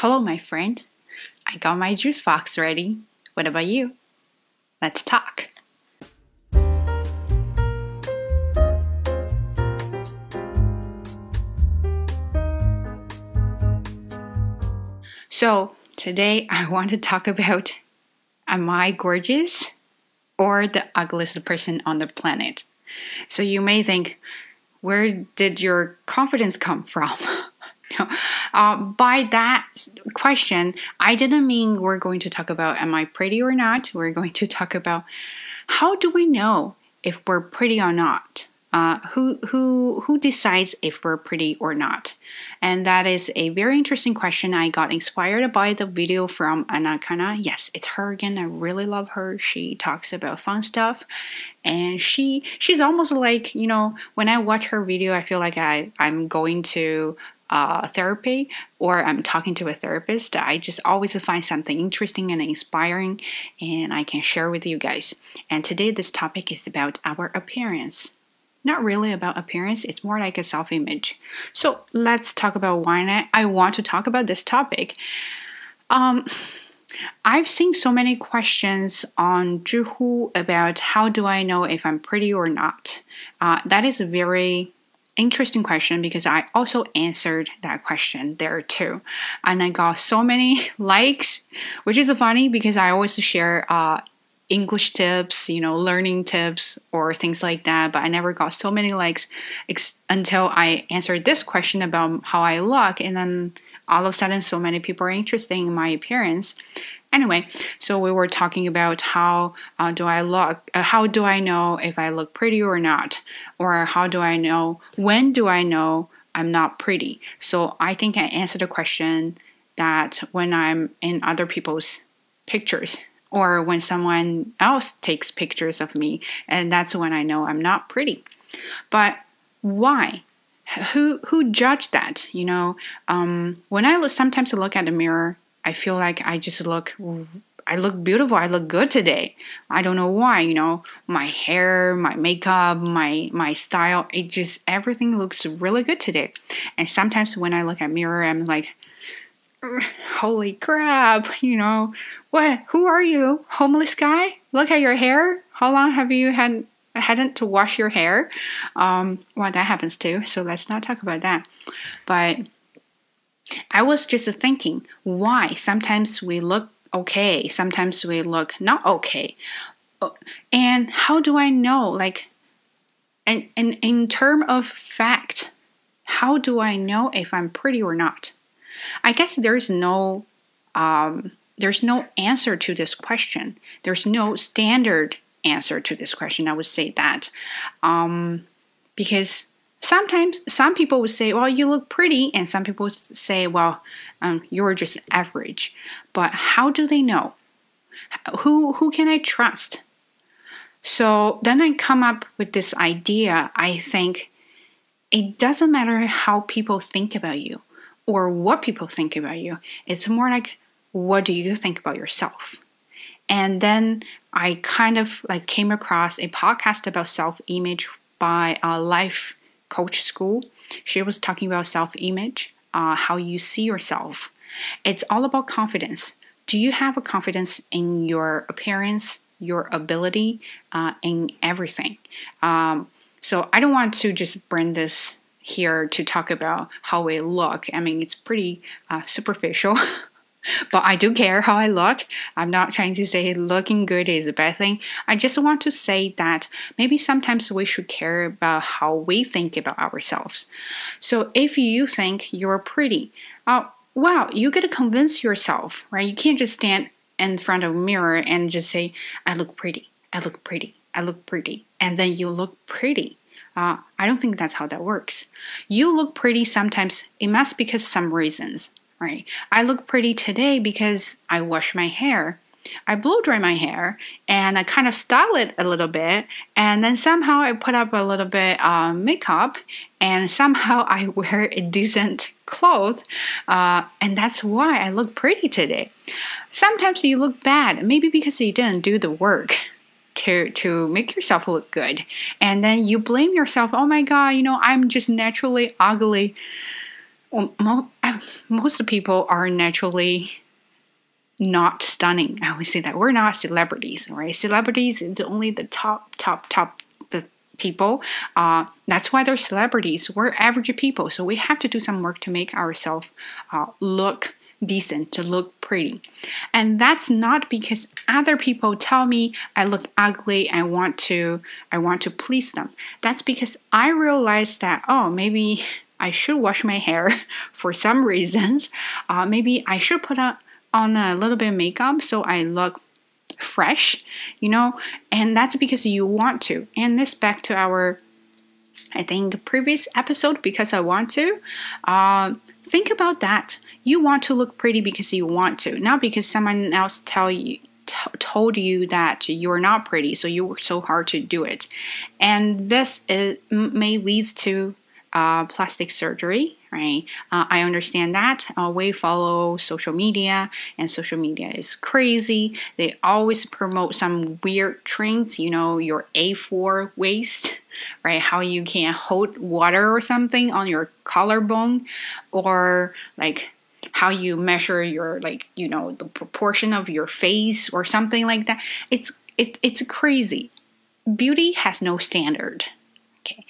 Hello, my friend. I got my juice box ready. What about you? Let's talk. So, today I want to talk about Am I gorgeous or the ugliest person on the planet? So, you may think, where did your confidence come from? no. Uh, by that question, I didn't mean we're going to talk about am I pretty or not. We're going to talk about how do we know if we're pretty or not. Uh, who who who decides if we're pretty or not? And that is a very interesting question. I got inspired by the video from Anna Akana. Yes, it's her again. I really love her. She talks about fun stuff, and she she's almost like you know when I watch her video, I feel like I I'm going to uh, therapy or I'm talking to a therapist, I just always find something interesting and inspiring and I can share with you guys. And today, this topic is about our appearance. Not really about appearance, it's more like a self image. So, let's talk about why I want to talk about this topic. Um, I've seen so many questions on Zhihu about how do I know if I'm pretty or not. Uh, that is very interesting question because I also answered that question there too. And I got so many likes, which is funny because I always share uh, English tips, you know, learning tips or things like that, but I never got so many likes ex- until I answered this question about how I look. And then all of a sudden, so many people are interested in my appearance. Anyway, so we were talking about how uh, do I look, uh, how do I know if I look pretty or not, or how do I know, when do I know I'm not pretty? So I think I answered the question that when I'm in other people's pictures or when someone else takes pictures of me, and that's when I know I'm not pretty. But why? Who who judged that? You know, um, when I look, sometimes I look at the mirror I feel like I just look I look beautiful. I look good today. I don't know why, you know, my hair, my makeup, my my style, it just everything looks really good today. And sometimes when I look at mirror, I'm like holy crap, you know, what who are you? Homeless guy? Look at your hair. How long have you had hadn't to wash your hair? Um, well, that happens too. So let's not talk about that. But I was just thinking why sometimes we look okay, sometimes we look not okay. Uh, and how do I know like and, and in term of fact, how do I know if I'm pretty or not? I guess there's no um, there's no answer to this question. There's no standard answer to this question. I would say that um, because sometimes some people would say, well, you look pretty, and some people would say, well, um, you're just average. But how do they know? Who who can I trust? So then I come up with this idea. I think it doesn't matter how people think about you or what people think about you. It's more like what do you think about yourself? And then I kind of like came across a podcast about self-image by a life coach school. She was talking about self image, uh, how you see yourself. It's all about confidence. Do you have a confidence in your appearance, your ability, uh, in everything? Um, so I don't want to just bring this here to talk about how we look. I mean, it's pretty uh, superficial. but I do care how I look. I'm not trying to say looking good is a bad thing. I just want to say that maybe sometimes we should care about how we think about ourselves. So if you think you're pretty, uh, wow, you gotta convince yourself, right? You can't just stand in front of a mirror and just say, I look pretty, I look pretty, I look pretty, and then you look pretty. Uh, I don't think that's how that works. You look pretty sometimes, it must because some reasons right? I look pretty today because I wash my hair. I blow dry my hair and I kind of style it a little bit, and then somehow I put up a little bit uh, makeup, and somehow I wear a decent clothes, uh, and that's why I look pretty today. Sometimes you look bad, maybe because you didn't do the work to to make yourself look good, and then you blame yourself. Oh my god, you know I'm just naturally ugly. Well, most people are naturally not stunning. I always say that we're not celebrities, right? Celebrities is only the top, top, top the people. Uh, that's why they're celebrities. We're average people, so we have to do some work to make ourselves uh, look decent, to look pretty. And that's not because other people tell me I look ugly. I want to, I want to please them. That's because I realize that oh maybe I should wash my hair for some reasons. Uh, maybe I should put on, on a little bit of makeup so I look fresh, you know, and that's because you want to. And this back to our, I think, previous episode because I want to. Uh, think about that. You want to look pretty because you want to, not because someone else tell you told you that you're not pretty, so you work so hard to do it. And this is, may leads to uh, plastic surgery, right? Uh, I understand that. Uh, we follow social media, and social media is crazy. They always promote some weird trends, you know, your A4 waist, right? How you can hold water or something on your collarbone, or like how you measure your like you know the proportion of your face or something like that it's it, it's crazy beauty has no standard Okay.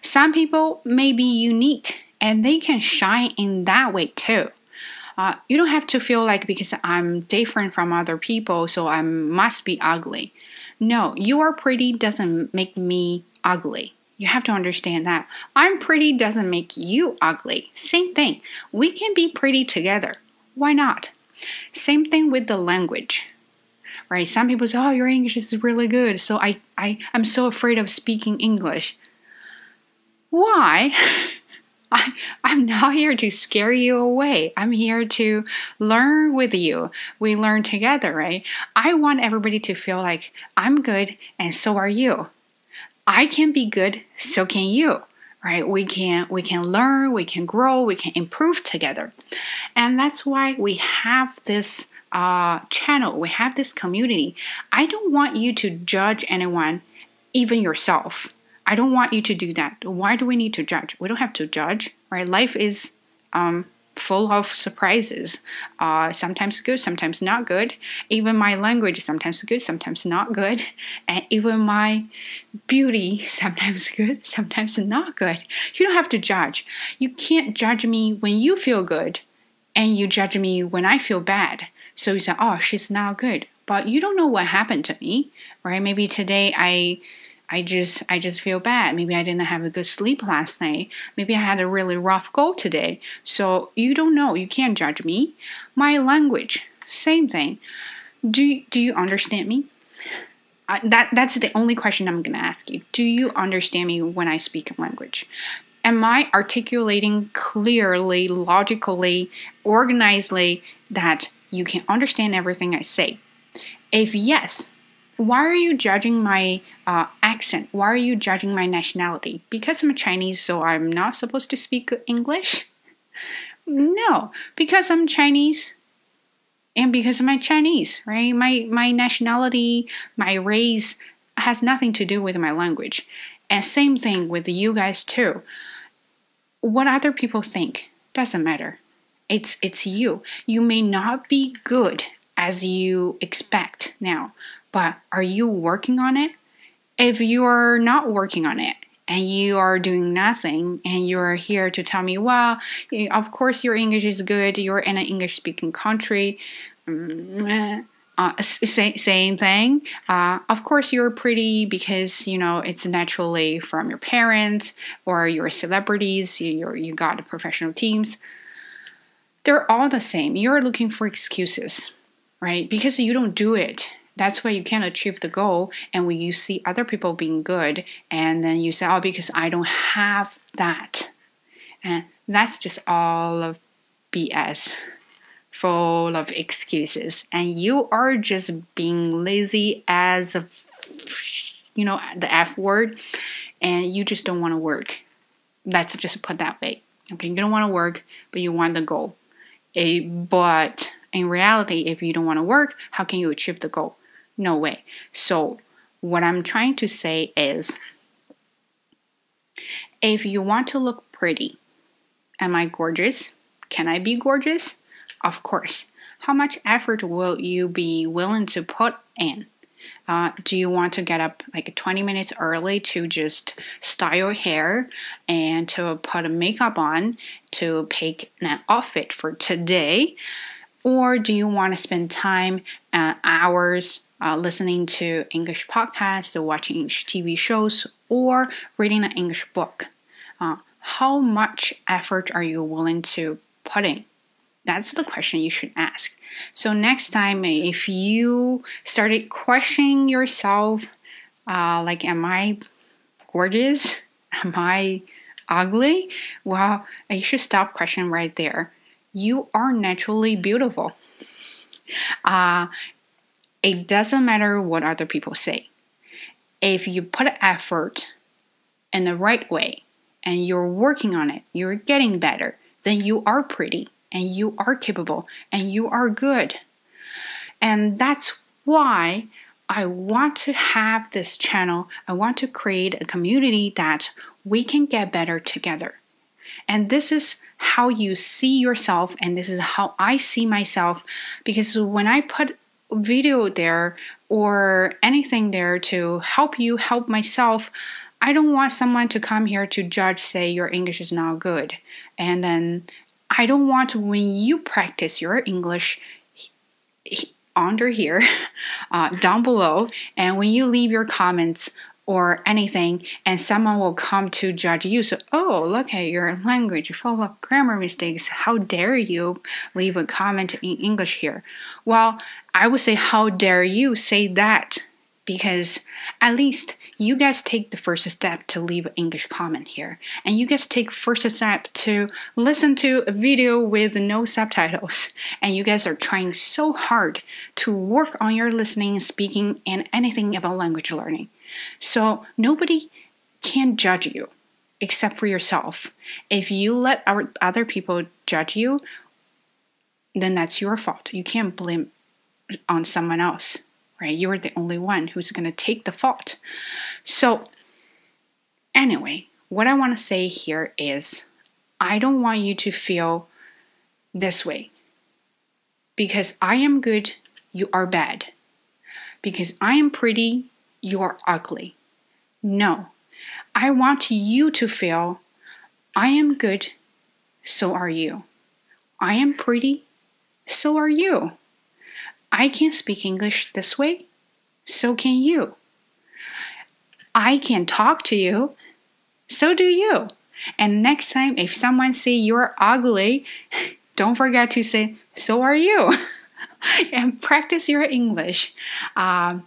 Some people may be unique and they can shine in that way too. Uh, you don't have to feel like because I'm different from other people, so I must be ugly. No, you are pretty doesn't make me ugly. You have to understand that. I'm pretty doesn't make you ugly. Same thing. We can be pretty together. Why not? Same thing with the language. Right? Some people say, "Oh, your English is really good." So I I I'm so afraid of speaking English. Why? I, I'm not here to scare you away. I'm here to learn with you. We learn together, right? I want everybody to feel like I'm good and so are you. I can be good, so can you. Right? We can we can learn, we can grow, we can improve together. And that's why we have this uh, channel, we have this community. I don't want you to judge anyone, even yourself I don't want you to do that. Why do we need to judge? We don't have to judge, right? Life is um, full of surprises. Uh, sometimes good, sometimes not good. Even my language, sometimes good, sometimes not good. And even my beauty, sometimes good, sometimes not good. You don't have to judge. You can't judge me when you feel good, and you judge me when I feel bad. So you say, oh, she's not good. But you don't know what happened to me, right? Maybe today I I just I just feel bad. Maybe I didn't have a good sleep last night. Maybe I had a really rough go today. So you don't know. You can't judge me. My language, same thing. Do do you understand me? Uh, that that's the only question I'm going to ask you. Do you understand me when I speak language? Am I articulating clearly, logically, organizedly that you can understand everything I say? If yes, why are you judging my uh, accent? Why are you judging my nationality? Because I'm Chinese, so I'm not supposed to speak English? No, because I'm Chinese and because I'm Chinese, right? My my nationality, my race has nothing to do with my language. And same thing with you guys too. What other people think doesn't matter. It's it's you. You may not be good as you expect now, but are you working on it? If you are not working on it and you are doing nothing and you're here to tell me, well, of course your English is good, you're in an English speaking country. Mm, uh, same thing. Uh, of course, you're pretty because you know it's naturally from your parents or you're celebrities. You you got professional teams. They're all the same. You're looking for excuses, right? Because you don't do it that's why you can't achieve the goal. And when you see other people being good, and then you say, oh, because I don't have that. And that's just all of BS, full of excuses. And you are just being lazy as a, you know, the F word, and you just don't want to work. Let's just put that way. Okay, you don't want to work, but you want the goal. A, but in reality, if you don't want to work, how can you achieve the goal? No way. So, what I'm trying to say is if you want to look pretty, am I gorgeous? can I be gorgeous? Of course. How much effort will you be willing to put in? Uh, do you want to get up like 20 minutes early to just style your hair and to put makeup on to pick an outfit for today? Or do you want to spend time, uh, hours, uh, listening to English podcasts watching English TV shows or reading an English book? Uh, how much effort are you willing to put in? That's the question you should ask. So, next time, if you started questioning yourself, uh, like, am I gorgeous? Am I ugly? Well, you should stop questioning right there. You are naturally beautiful. Uh, it doesn't matter what other people say. If you put effort in the right way and you're working on it, you're getting better, then you are pretty and you are capable and you are good. And that's why I want to have this channel. I want to create a community that we can get better together. And this is how you see yourself, and this is how I see myself. Because when I put video there or anything there to help you help myself, I don't want someone to come here to judge, say your English is not good, and then I don't want when you practice your English under here, uh, down below, and when you leave your comments or anything, and someone will come to judge you. So, oh, look at your language full of grammar mistakes. How dare you leave a comment in English here? Well, I would say, how dare you say that? Because at least you guys take the first step to leave an English comment here. And you guys take first step to listen to a video with no subtitles. And you guys are trying so hard to work on your listening, speaking, and anything about language learning. So nobody can judge you except for yourself. If you let other people judge you, then that's your fault. You can't blame on someone else right? You're the only one who's going to take the fault. So, anyway, what I want to say here is I don't want you to feel this way. Because I am good, you are bad. Because I am pretty, you are ugly. No, I want you to feel I am good, so are you. I am pretty, so are you. I can speak English this way, so can you. I can talk to you, so do you. And next time, if someone say you're ugly, don't forget to say, so are you. and practice your English. Um,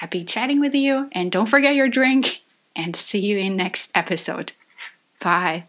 happy chatting with you, and don't forget your drink, and see you in next episode. Bye.